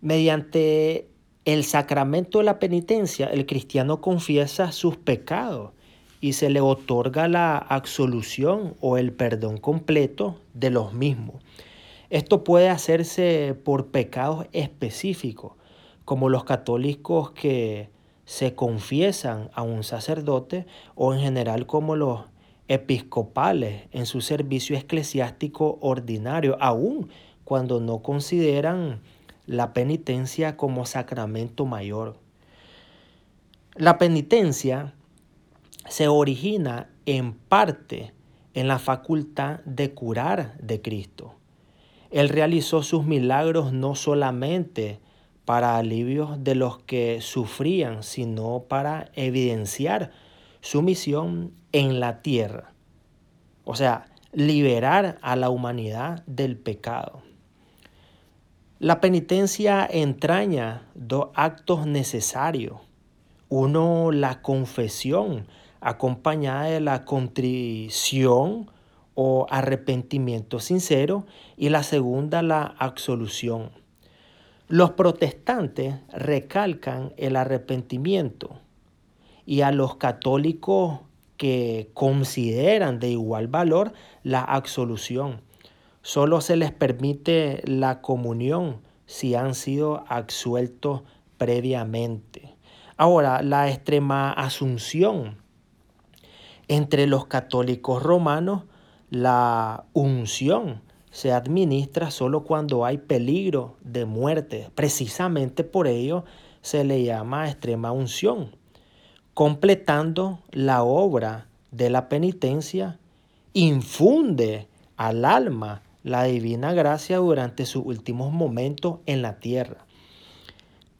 Mediante el sacramento de la penitencia, el cristiano confiesa sus pecados y se le otorga la absolución o el perdón completo de los mismos. Esto puede hacerse por pecados específicos, como los católicos que se confiesan a un sacerdote o en general como los episcopales en su servicio eclesiástico ordinario, aun cuando no consideran la penitencia como sacramento mayor. La penitencia se origina en parte en la facultad de curar de Cristo. Él realizó sus milagros no solamente para alivio de los que sufrían, sino para evidenciar su misión en la tierra. O sea, liberar a la humanidad del pecado. La penitencia entraña dos actos necesarios. Uno, la confesión acompañada de la contrición o arrepentimiento sincero y la segunda la absolución. Los protestantes recalcan el arrepentimiento y a los católicos que consideran de igual valor la absolución. Solo se les permite la comunión si han sido absueltos previamente. Ahora, la extrema asunción entre los católicos romanos, la unción se administra solo cuando hay peligro de muerte. Precisamente por ello se le llama extrema unción. Completando la obra de la penitencia, infunde al alma la divina gracia durante sus últimos momentos en la tierra.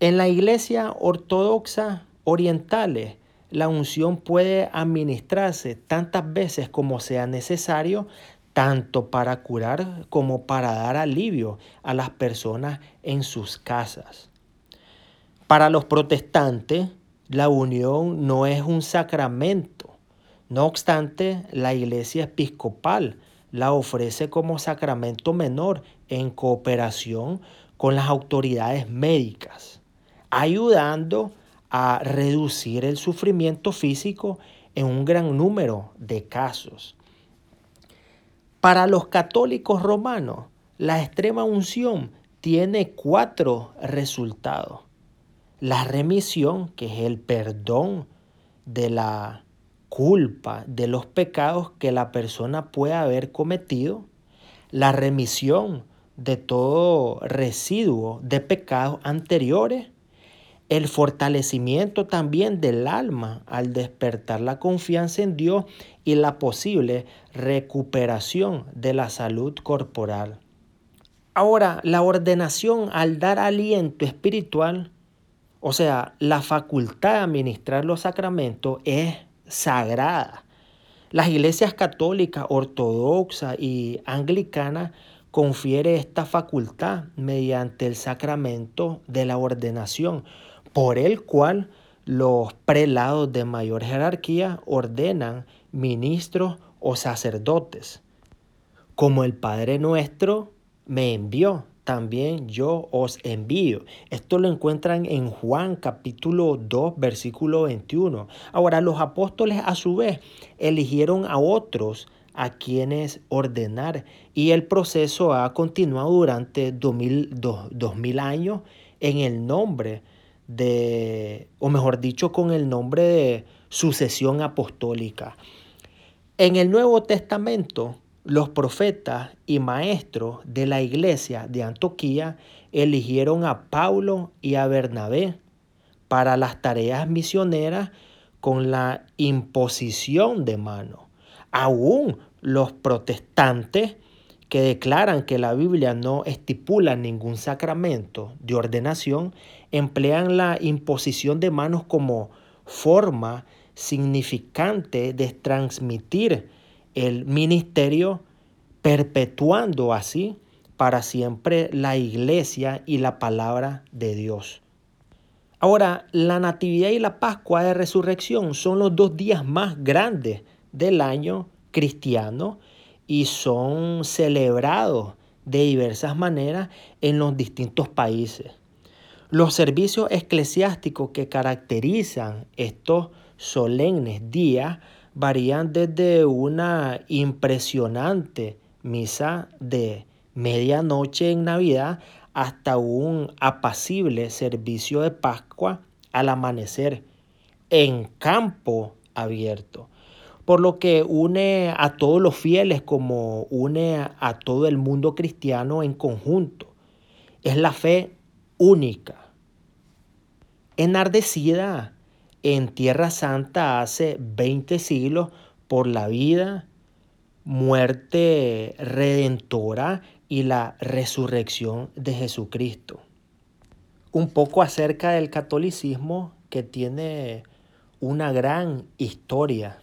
En la iglesia ortodoxa orientales, la unción puede administrarse tantas veces como sea necesario, tanto para curar como para dar alivio a las personas en sus casas. Para los protestantes, la unión no es un sacramento. No obstante, la iglesia episcopal la ofrece como sacramento menor en cooperación con las autoridades médicas, ayudando a reducir el sufrimiento físico en un gran número de casos. Para los católicos romanos, la extrema unción tiene cuatro resultados. La remisión, que es el perdón de la culpa de los pecados que la persona puede haber cometido. La remisión de todo residuo de pecados anteriores el fortalecimiento también del alma al despertar la confianza en Dios y la posible recuperación de la salud corporal. Ahora, la ordenación al dar aliento espiritual, o sea, la facultad de administrar los sacramentos es sagrada. Las iglesias católicas, ortodoxa y anglicana confiere esta facultad mediante el sacramento de la ordenación, por el cual los prelados de mayor jerarquía ordenan ministros o sacerdotes. Como el Padre nuestro me envió, también yo os envío. Esto lo encuentran en Juan capítulo 2, versículo 21. Ahora los apóstoles a su vez eligieron a otros a quienes ordenar y el proceso ha continuado durante dos mil años en el nombre de, o mejor dicho, con el nombre de sucesión apostólica. En el Nuevo Testamento, los profetas y maestros de la iglesia de Antioquía eligieron a Pablo y a Bernabé para las tareas misioneras con la imposición de mano. Aún los protestantes que declaran que la Biblia no estipula ningún sacramento de ordenación, emplean la imposición de manos como forma significante de transmitir el ministerio, perpetuando así para siempre la iglesia y la palabra de Dios. Ahora, la Natividad y la Pascua de Resurrección son los dos días más grandes del año cristiano y son celebrados de diversas maneras en los distintos países. Los servicios eclesiásticos que caracterizan estos solemnes días varían desde una impresionante misa de medianoche en Navidad hasta un apacible servicio de Pascua al amanecer en campo abierto. Por lo que une a todos los fieles como une a todo el mundo cristiano en conjunto. Es la fe única, enardecida en Tierra Santa hace 20 siglos por la vida, muerte redentora y la resurrección de Jesucristo. Un poco acerca del catolicismo que tiene una gran historia